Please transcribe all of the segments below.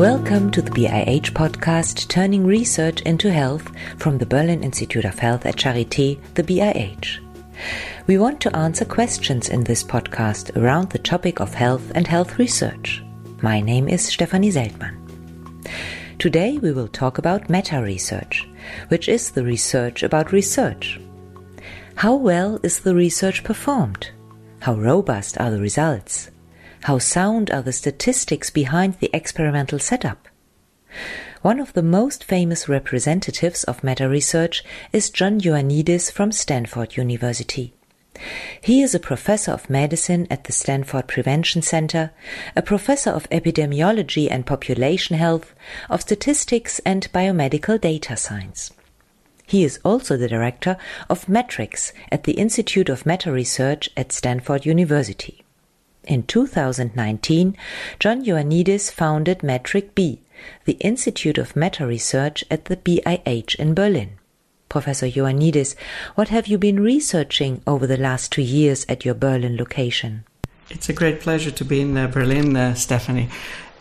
Welcome to the BIH podcast, Turning Research into Health from the Berlin Institute of Health at Charité, the BIH. We want to answer questions in this podcast around the topic of health and health research. My name is Stefanie Seltmann. Today we will talk about meta research, which is the research about research. How well is the research performed? How robust are the results? How sound are the statistics behind the experimental setup? One of the most famous representatives of meta research is John Ioannidis from Stanford University. He is a professor of medicine at the Stanford Prevention Center, a professor of epidemiology and population health, of statistics and biomedical data science. He is also the director of metrics at the Institute of Meta Research at Stanford University. In 2019, John Ioannidis founded Metric B, the Institute of Meta Research at the BIH in Berlin. Professor Ioannidis, what have you been researching over the last two years at your Berlin location? It's a great pleasure to be in uh, Berlin, uh, Stefanie.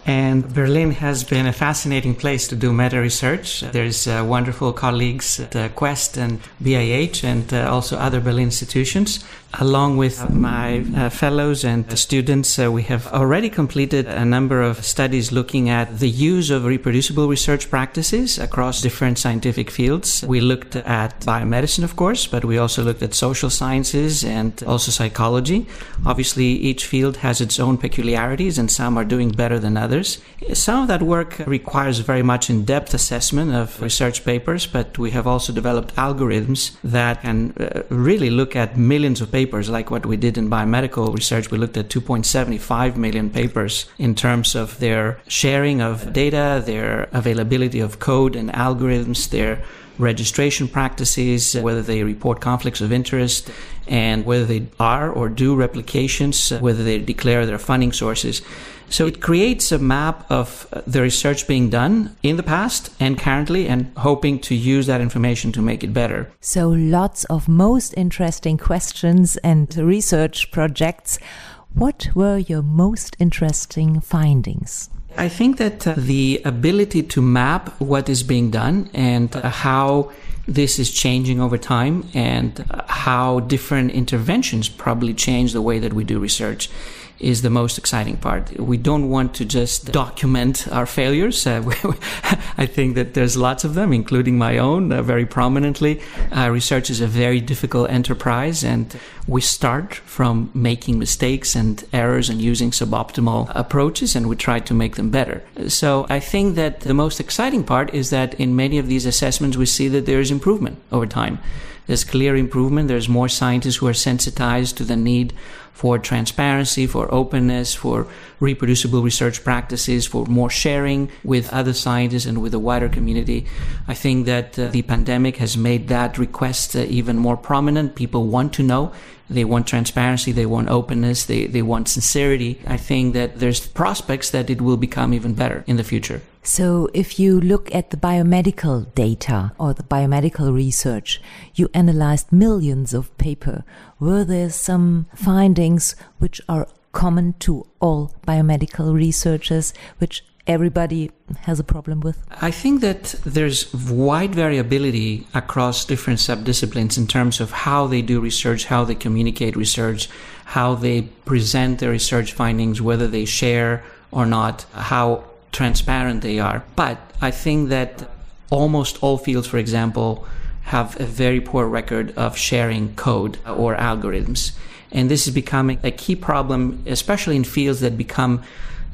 And Berlin has been a fascinating place to do meta research. There's uh, wonderful colleagues at uh, Quest and BIH and uh, also other Berlin institutions. Along with my uh, fellows and students, uh, we have already completed a number of studies looking at the use of reproducible research practices across different scientific fields. We looked at biomedicine, of course, but we also looked at social sciences and also psychology. Obviously, each field has its own peculiarities, and some are doing better than others. Some of that work requires very much in depth assessment of research papers, but we have also developed algorithms that can uh, really look at millions of papers papers, like what we did in biomedical research. We looked at 2.75 million papers in terms of their sharing of data, their availability of code and algorithms, their registration practices, whether they report conflicts of interest, and whether they are or do replications, whether they declare their funding sources. So it creates a map of the research being done in the past and currently and hoping to use that information to make it better. So lots of most interesting questions and research projects. What were your most interesting findings? I think that uh, the ability to map what is being done and uh, how this is changing over time and uh, how different interventions probably change the way that we do research is the most exciting part. We don't want to just document our failures. Uh, I think that there's lots of them, including my own, uh, very prominently. Uh, research is a very difficult enterprise, and we start from making mistakes and errors and using suboptimal approaches, and we try to make them better. So I think that the most exciting part is that in many of these assessments, we see that there is improvement over time. There's clear improvement. There's more scientists who are sensitized to the need for transparency, for openness, for reproducible research practices, for more sharing with other scientists and with the wider community. I think that uh, the pandemic has made that request uh, even more prominent. People want to know. They want transparency. They want openness. They, they want sincerity. I think that there's prospects that it will become even better in the future. So, if you look at the biomedical data or the biomedical research, you analyzed millions of paper. Were there some findings which are common to all biomedical researchers, which everybody has a problem with? I think that there's wide variability across different subdisciplines in terms of how they do research, how they communicate research, how they present their research findings, whether they share or not, how transparent they are. But I think that almost all fields, for example, have a very poor record of sharing code or algorithms. And this is becoming a key problem, especially in fields that become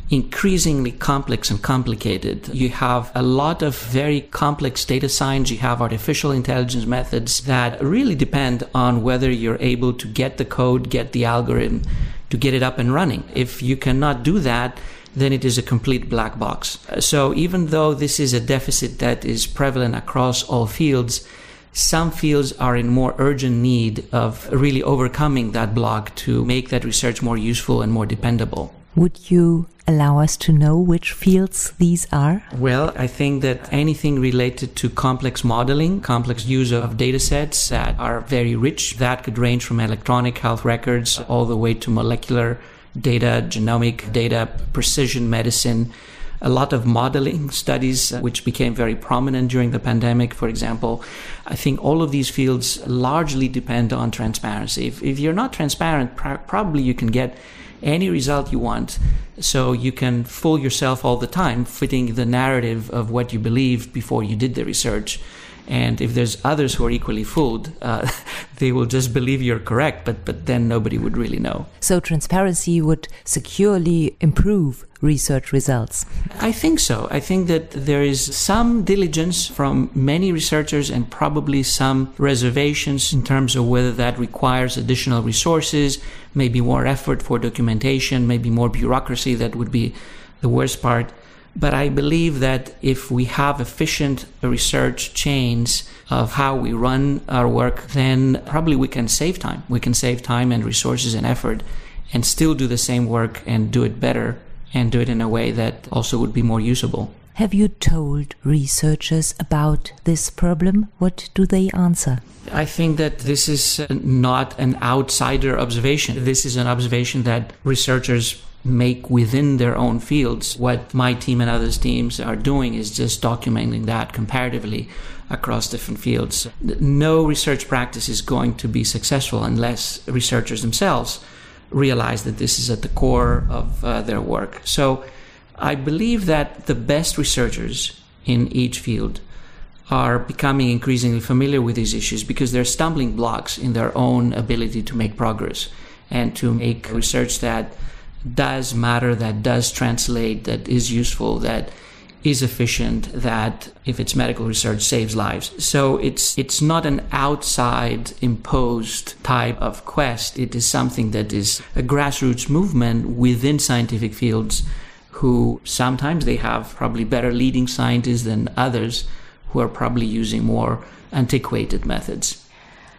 increasingly complex and complicated. You have a lot of very complex data science. You have artificial intelligence methods that really depend on whether you're able to get the code, get the algorithm, to get it up and running. If you cannot do that, then it is a complete black box. Uh, so even though this is a deficit that is prevalent across all fields, some fields are in more urgent need of really overcoming that block to make that research more useful and more dependable. Would you allow us to know which fields these are? Well, I think that anything related to complex modeling, complex use of data sets that are very rich, that could range from electronic health records all the way to molecular data, genomic data, precision medicine, a lot of modeling studies, uh, which became very prominent during the pandemic, for example. I think all of these fields largely depend on transparency. If, if you're not transparent, pr- probably you can get any result you want. So you can fool yourself all the time, fitting the narrative of what you believed before you did the research. And if there's others who are equally fooled, uh, they will just believe you're correct, but, but then nobody would really know. So transparency would securely improve research results? I think so. I think that there is some diligence from many researchers and probably some reservations in terms of whether that requires additional resources, maybe more effort for documentation, maybe more bureaucracy. That would be the worst part. But I believe that if we have efficient research chains of how we run our work, then probably we can save time. We can save time and resources and effort and still do the same work and do it better and do it in a way that also would be more usable. Have you told researchers about this problem? What do they answer? I think that this is not an outsider observation. This is an observation that researchers make within their own fields. What my team and others' teams are doing is just documenting that comparatively across different fields. No research practice is going to be successful unless researchers themselves realize that this is at the core of uh, their work. So I believe that the best researchers in each field are becoming increasingly familiar with these issues because they're stumbling blocks in their own ability to make progress and to make research that does matter, that does translate, that is useful, that is efficient, that if it's medical research saves lives. So it's it's not an outside imposed type of quest. It is something that is a grassroots movement within scientific fields who sometimes they have probably better leading scientists than others who are probably using more antiquated methods.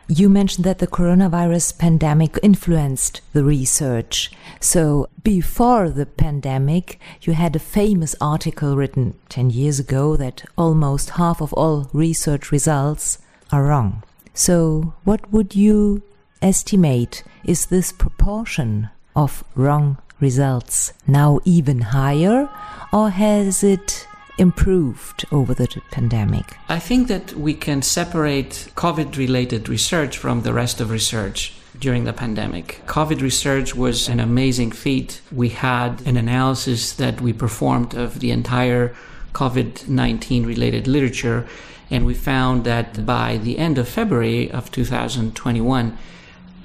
You mentioned that the coronavirus pandemic influenced the research. So, before the pandemic, you had a famous article written 10 years ago that almost half of all research results are wrong. So, what would you estimate is this proportion of wrong results now even higher, or has it improved over the pandemic? I think that we can separate COVID related research from the rest of research during the pandemic. COVID research was an amazing feat. We had an analysis that we performed of the entire COVID 19 related literature, and we found that by the end of February of 2021,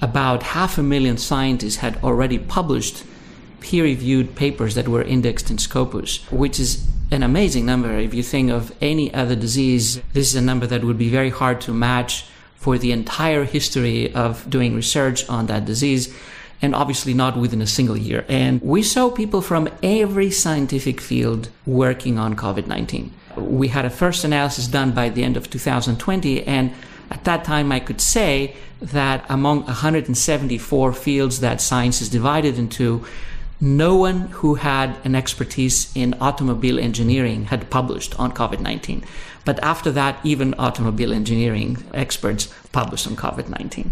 about half a million scientists had already published peer reviewed papers that were indexed in Scopus, which is an amazing number. If you think of any other disease, this is a number that would be very hard to match for the entire history of doing research on that disease and obviously not within a single year. And we saw people from every scientific field working on COVID 19. We had a first analysis done by the end of 2020, and at that time I could say that among 174 fields that science is divided into, no one who had an expertise in automobile engineering had published on COVID 19. But after that, even automobile engineering experts published on COVID 19.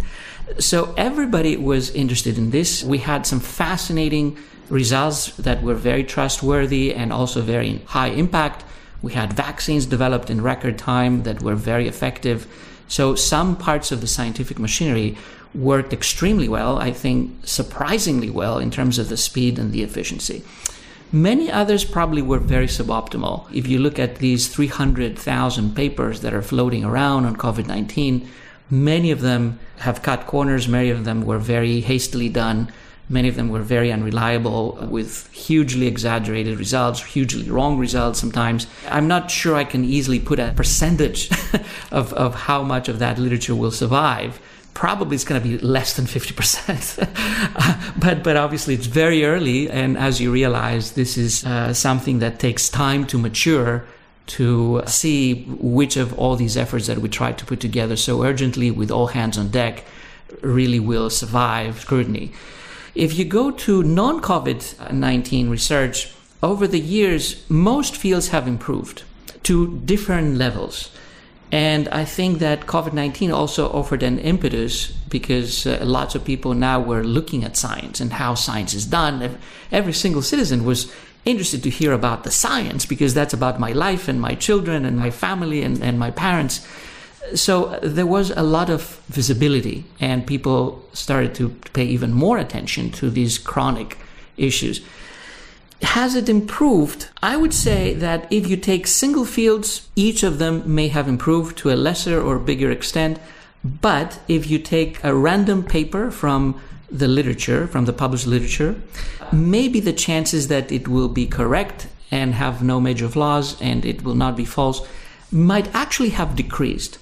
So everybody was interested in this. We had some fascinating results that were very trustworthy and also very high impact. We had vaccines developed in record time that were very effective. So some parts of the scientific machinery worked extremely well, I think surprisingly well in terms of the speed and the efficiency. Many others probably were very suboptimal. If you look at these 300,000 papers that are floating around on COVID 19, many of them have cut corners, many of them were very hastily done. Many of them were very unreliable with hugely exaggerated results, hugely wrong results sometimes. I'm not sure I can easily put a percentage of, of how much of that literature will survive probably it's going to be less than 50%. but, but obviously it's very early. And as you realize, this is uh, something that takes time to mature to see which of all these efforts that we tried to put together so urgently with all hands on deck really will survive scrutiny. If you go to non COVID 19 research, over the years, most fields have improved to different levels. And I think that COVID 19 also offered an impetus because uh, lots of people now were looking at science and how science is done. Every single citizen was interested to hear about the science because that's about my life and my children and my family and, and my parents. So there was a lot of visibility, and people started to pay even more attention to these chronic issues. Has it improved? I would say that if you take single fields, each of them may have improved to a lesser or bigger extent. But if you take a random paper from the literature, from the published literature, maybe the chances that it will be correct and have no major flaws and it will not be false might actually have decreased.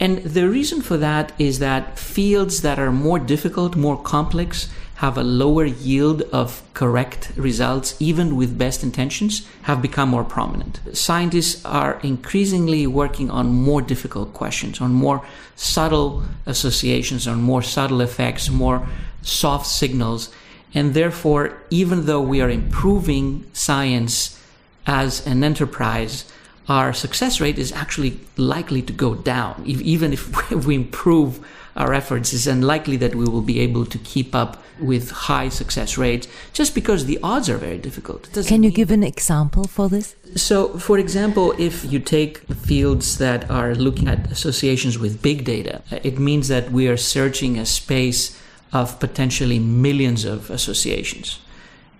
And the reason for that is that fields that are more difficult, more complex, have a lower yield of correct results, even with best intentions, have become more prominent. Scientists are increasingly working on more difficult questions, on more subtle associations, on more subtle effects, more soft signals. And therefore, even though we are improving science as an enterprise, our success rate is actually likely to go down. Even if we improve our efforts, it's unlikely that we will be able to keep up with high success rates just because the odds are very difficult. Can you give an example for this? So, for example, if you take fields that are looking at associations with big data, it means that we are searching a space of potentially millions of associations.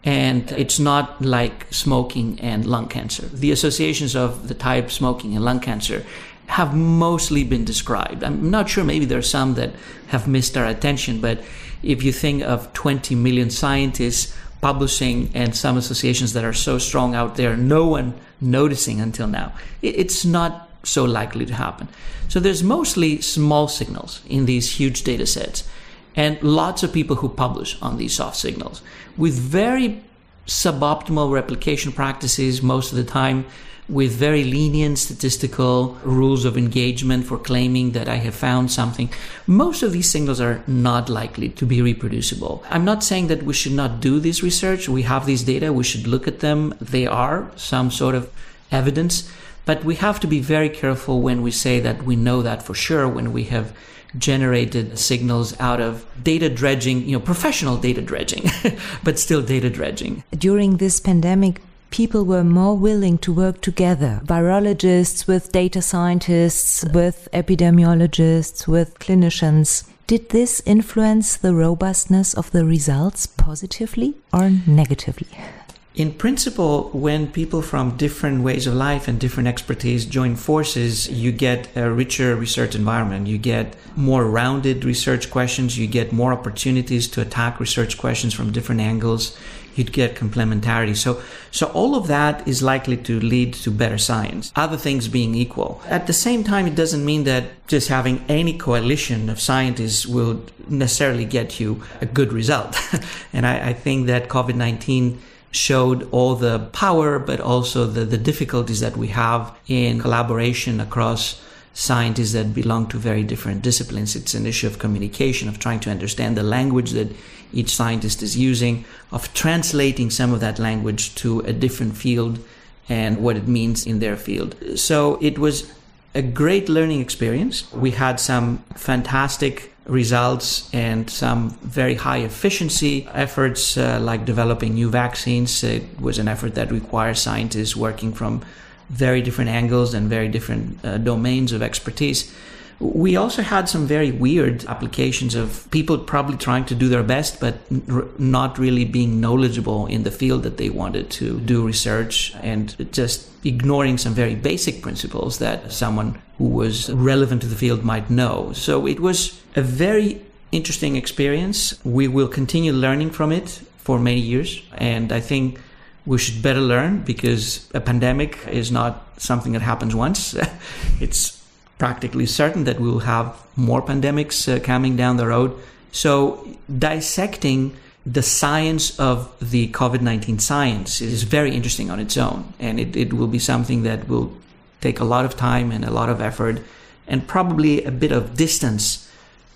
And it's not like smoking and lung cancer. The associations of the type smoking and lung cancer have mostly been described. I'm not sure, maybe there are some that have missed our attention, but if you think of 20 million scientists publishing and some associations that are so strong out there, no one noticing until now, it's not so likely to happen. So there's mostly small signals in these huge data sets and lots of people who publish on these soft signals with very suboptimal replication practices most of the time with very lenient statistical rules of engagement for claiming that I have found something. Most of these signals are not likely to be reproducible. I'm not saying that we should not do this research. We have these data. We should look at them. They are some sort of evidence, but we have to be very careful when we say that we know that for sure when we have generated signals out of data dredging, you know, professional data dredging, but still data dredging. During this pandemic, people were more willing to work together. Virologists with data scientists, with epidemiologists, with clinicians. Did this influence the robustness of the results positively or negatively? In principle, when people from different ways of life and different expertise join forces, you get a richer research environment. You get more rounded research questions. You get more opportunities to attack research questions from different angles you'd get complementarity. So, so all of that is likely to lead to better science, other things being equal. At the same time, it doesn't mean that just having any coalition of scientists will necessarily get you a good result. and I, I think that COVID 19 showed all the power, but also the, the difficulties that we have in collaboration across scientists that belong to very different disciplines. It's an issue of communication, of trying to understand the language that each scientist is using, of translating some of that language to a different field and what it means in their field. So it was a great learning experience. We had some fantastic results and some very high efficiency efforts uh, like developing new vaccines. It was an effort that requires scientists working from very different angles and very different uh, domains of expertise. We also had some very weird applications of people probably trying to do their best, but r- not really being knowledgeable in the field that they wanted to do research and just ignoring some very basic principles that someone who was relevant to the field might know. So it was a very interesting experience. We will continue learning from it for many years. And I think we should better learn because a pandemic is not something that happens once. it's practically certain that we will have more pandemics uh, coming down the road. So dissecting the science of the COVID 19 science is very interesting on its own. And it, it will be something that will take a lot of time and a lot of effort and probably a bit of distance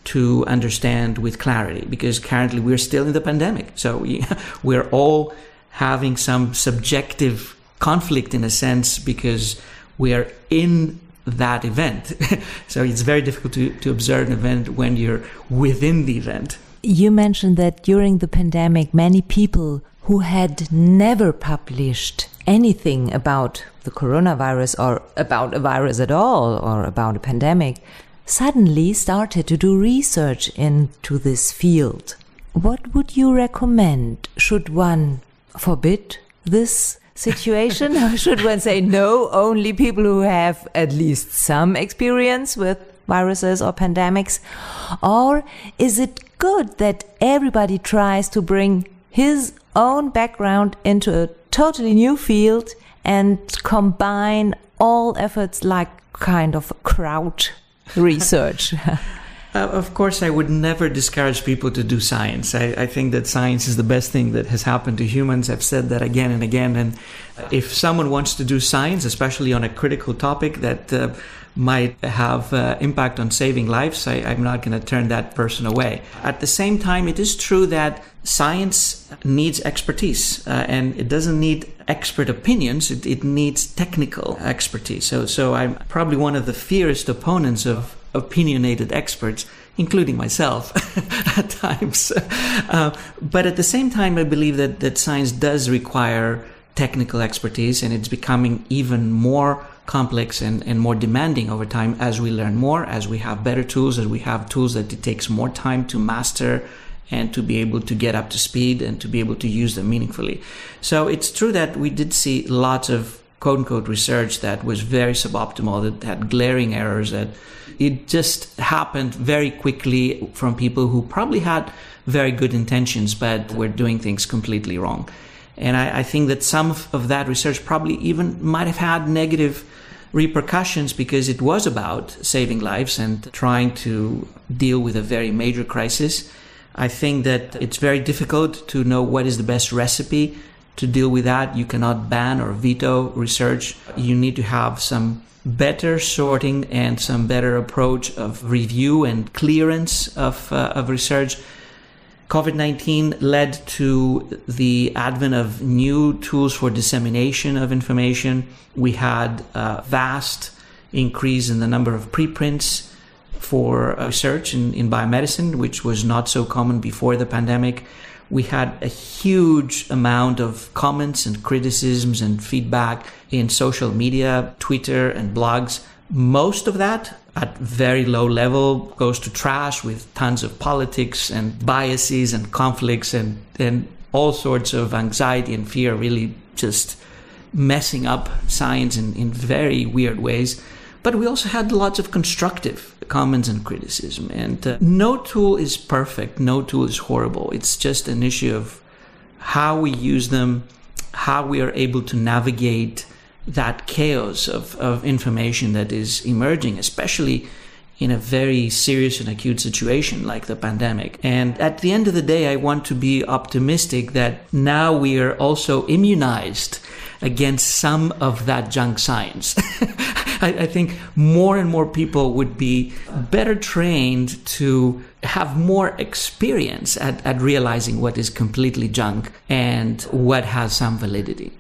to understand with clarity because currently we're still in the pandemic. So we, we're all having some subjective conflict in a sense because we are in that event. so it's very difficult to, to observe an event when you're within the event. You mentioned that during the pandemic, many people who had never published anything about the coronavirus or about a virus at all or about a pandemic suddenly started to do research into this field. What would you recommend? Should one forbid this situation? or should one say no, only people who have at least some experience with viruses or pandemics? Or is it good that everybody tries to bring his own background into a totally new field and combine all efforts like kind of crowd research? Uh, of course, I would never discourage people to do science. I, I, think that science is the best thing that has happened to humans. I've said that again and again. And if someone wants to do science, especially on a critical topic that uh, might have uh, impact on saving lives, I, am not going to turn that person away. At the same time, it is true that science needs expertise, uh, and it doesn't need expert opinions. It, it needs technical expertise. So, so I'm probably one of the fiercest opponents of opinionated experts, including myself at times. Uh, but at the same time, I believe that, that science does require technical expertise and it's becoming even more complex and, and more demanding over time as we learn more, as we have better tools, as we have tools that it takes more time to master and to be able to get up to speed and to be able to use them meaningfully. So it's true that we did see lots of quote unquote research that was very suboptimal, that had glaring errors, that it just happened very quickly from people who probably had very good intentions, but were doing things completely wrong. And I, I think that some of that research probably even might have had negative repercussions because it was about saving lives and trying to deal with a very major crisis. I think that it's very difficult to know what is the best recipe to deal with that. You cannot ban or veto research. You need to have some better sorting and some better approach of review and clearance of, uh, of research. COVID 19 led to the advent of new tools for dissemination of information. We had a vast increase in the number of preprints for research in, in biomedicine, which was not so common before the pandemic. We had a huge amount of comments and criticisms and feedback in social media, Twitter, and blogs. Most of that at very low level goes to trash with tons of politics and biases and conflicts and, and all sorts of anxiety and fear really just messing up science in, in very weird ways. But we also had lots of constructive comments and criticism. And uh, no tool is perfect, no tool is horrible. It's just an issue of how we use them, how we are able to navigate that chaos of, of information that is emerging, especially in a very serious and acute situation like the pandemic. And at the end of the day, I want to be optimistic that now we are also immunized against some of that junk science. I, I, think more and more people would be better trained to have more experience at, at realizing what is completely junk and what has some validity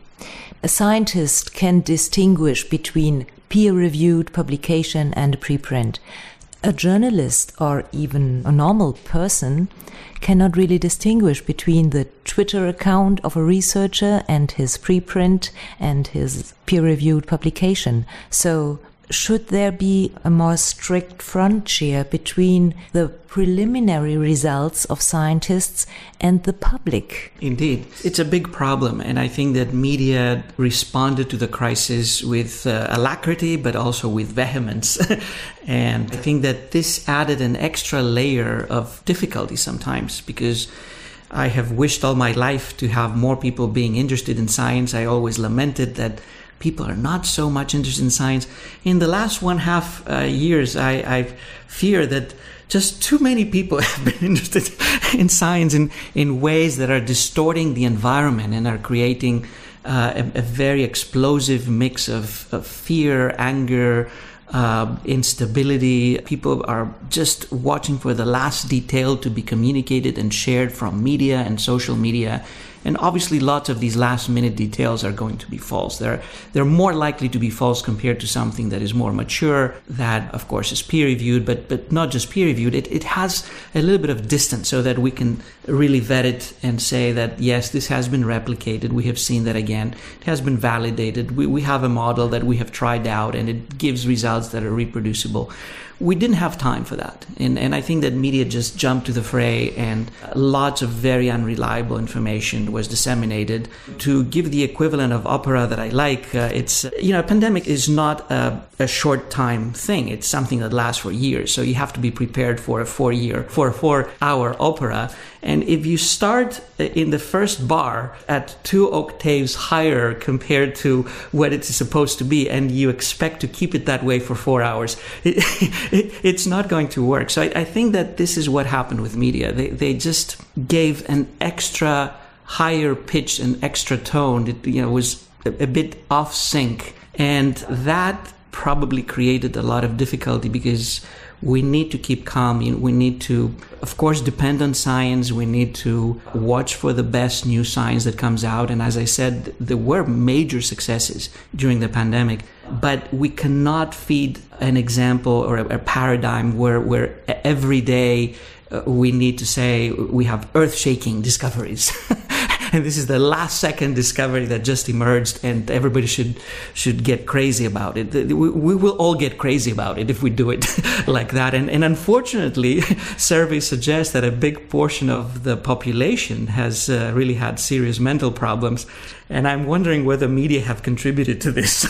a scientist can distinguish between peer-reviewed publication and preprint. A journalist or even a normal person cannot really distinguish between the Twitter account of a researcher and his preprint and his peer-reviewed publication. So should there be a more strict frontier between the preliminary results of scientists and the public? Indeed. It's a big problem. And I think that media responded to the crisis with uh, alacrity, but also with vehemence. and I think that this added an extra layer of difficulty sometimes because I have wished all my life to have more people being interested in science. I always lamented that people are not so much interested in science. In the last one half uh, years, I, I fear that just too many people have been interested in science in, in ways that are distorting the environment and are creating uh, a, a, very explosive mix of, of fear, anger, uh, instability. People are just watching for the last detail to be communicated and shared from media and social media And obviously, lots of these last minute details are going to be false. They're, they're more likely to be false compared to something that is more mature, that, of course, is peer reviewed, but, but not just peer reviewed. It, it has a little bit of distance so that we can really vet it and say that, yes, this has been replicated. We have seen that again. It has been validated. We, we have a model that we have tried out and it gives results that are reproducible we didn't have time for that. And, and I think that media just jumped to the fray and lots of very unreliable information was disseminated. To give the equivalent of opera that I like, uh, it's, you know, a pandemic is not a, a, short time thing. It's something that lasts for years. So you have to be prepared for a four year, for a four hour opera. And if you start in the first bar at two octaves higher compared to what it is supposed to be, and you expect to keep it that way for four hours, it, it, it's not going to work. So I, I, think that this is what happened with media. They, they just gave an extra higher pitch and extra tone. It you know, was a, a bit off sync. And that probably created a lot of difficulty because we need to keep calm. We need to, of course, depend on science. We need to watch for the best new science that comes out. And as I said, there were major successes during the pandemic, but we cannot feed an example or a, paradigm where, where every day uh, we need to say we have earth shaking discoveries. and this is the last second discovery that just emerged, and everybody should should get crazy about it. We, we will all get crazy about it if we do it like that. And, and unfortunately, surveys suggest that a big portion of the population has uh, really had serious mental problems, and I'm wondering whether media have contributed to this.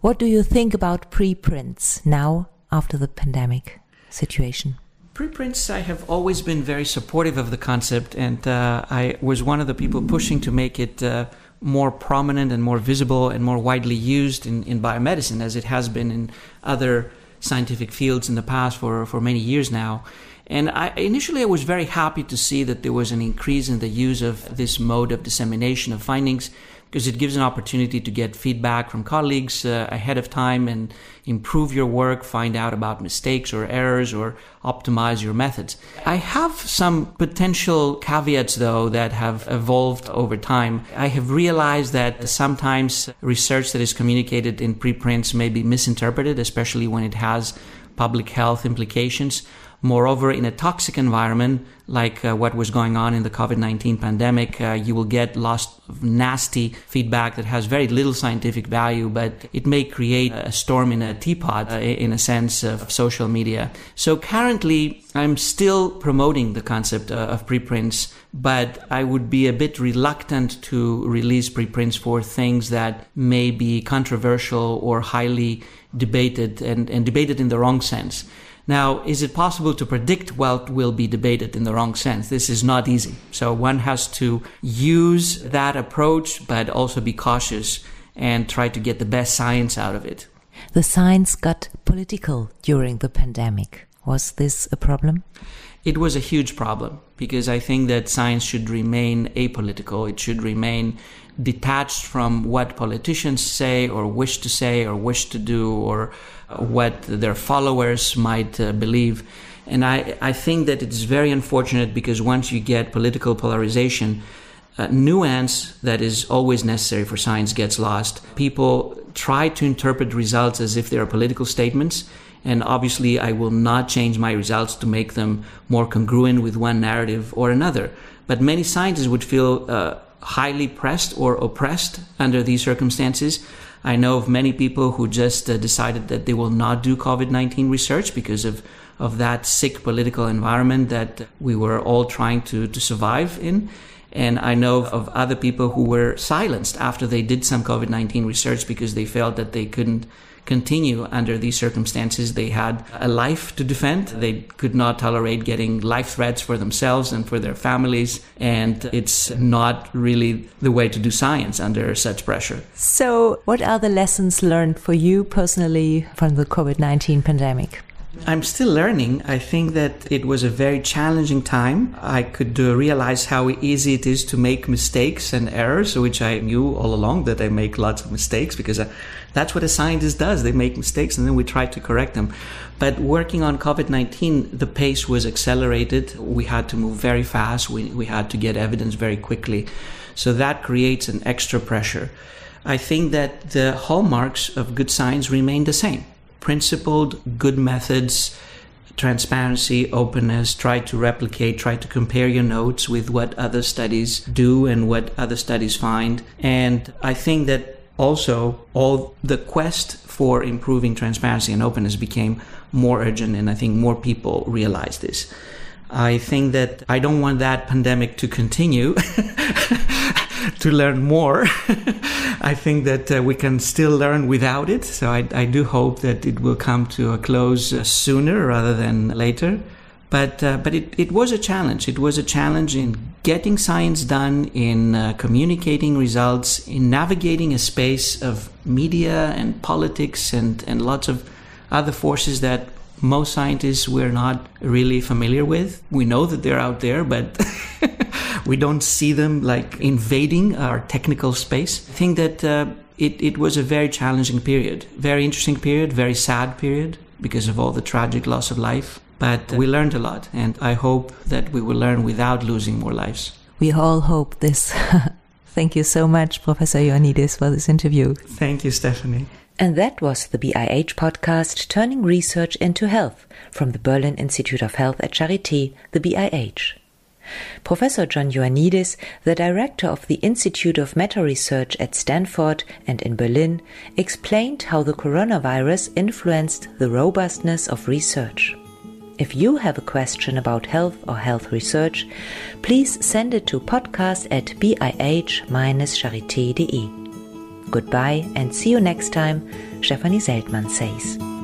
what do you think about preprints now after the pandemic situation? Preprints, I have always been very supportive of the concept, and uh, I was one of the people pushing to make it uh, more prominent and more visible and more widely used in, in biomedicine, as it has been in other scientific fields in the past for, for many years now. And I, initially, I was very happy to see that there was an increase in the use of this mode of dissemination of findings because it gives an opportunity to get feedback from colleagues uh, ahead of time and improve your work, find out about mistakes or errors, or optimize your methods. I have some potential caveats, though, that have evolved over time. I have realized that sometimes research that is communicated in preprints may be misinterpreted, especially when it has public health implications. Moreover, in a toxic environment like uh, what was going on in the COVID 19 pandemic, uh, you will get lots of nasty feedback that has very little scientific value, but it may create a storm in a teapot, uh, in a sense of social media. So currently, I'm still promoting the concept uh, of preprints, but I would be a bit reluctant to release preprints for things that may be controversial or highly debated and, and debated in the wrong sense. Now, is it possible to predict what will be debated in the wrong sense? This is not easy. So one has to use that approach, but also be cautious and try to get the best science out of it. The science got political during the pandemic. Was this a problem? It was a huge problem because I think that science should remain apolitical. It should remain detached from what politicians say or wish to say or wish to do or what their followers might uh, believe. And I, I think that it's very unfortunate because once you get political polarization, uh, nuance that is always necessary for science gets lost. People try to interpret results as if they are political statements. And obviously, I will not change my results to make them more congruent with one narrative or another. But many scientists would feel uh, highly pressed or oppressed under these circumstances I know of many people who just uh, decided that they will not do COVID 19 research because of, of that sick political environment that we were all trying to, to survive in. And I know of other people who were silenced after they did some COVID 19 research because they felt that they couldn't continue under these circumstances. They had a life to defend. They could not tolerate getting life threats for themselves and for their families. And it's not really the way to do science under such pressure. So, what are the lessons learned for you personally from the COVID 19 pandemic? I'm still learning. I think that it was a very challenging time. I could uh, realize how easy it is to make mistakes and errors, which I knew all along that I make lots of mistakes because uh, that's what a scientist does. They make mistakes and then we try to correct them. But working on COVID 19, the pace was accelerated. We had to move very fast. We, we had to get evidence very quickly. So that creates an extra pressure. I think that the hallmarks of good science remain the same principled, good methods, transparency, openness, try to replicate, try to compare your notes with what other studies do and what other studies find. And I think that also all the quest for improving transparency and openness became more urgent and I think more people realize this. I think that I don't want that pandemic to continue to learn more. I think that uh, we can still learn without it. So I, I, do hope that it will come to a close uh, sooner rather than later. But, uh, but it, it was a challenge. It was a challenge in getting science done, in uh, communicating results, in navigating a space of media and politics and, and lots of other forces that most scientists we're not really familiar with. We know that they're out there, but we don't see them like invading our technical space. I think that uh, it, it was a very challenging period, very interesting period, very sad period because of all the tragic loss of life. But we learned a lot, and I hope that we will learn without losing more lives. We all hope this. Thank you so much, Professor Ioannidis, for this interview. Thank you, Stefanie. And that was the BIH podcast Turning Research into Health from the Berlin Institute of Health at Charité, the BIH. Professor John Ioannidis, the director of the Institute of Meta Research at Stanford and in Berlin, explained how the coronavirus influenced the robustness of research. If you have a question about health or health research, please send it to podcast at bih-charité.de. Goodbye and see you next time, Stefanie Seltmann says.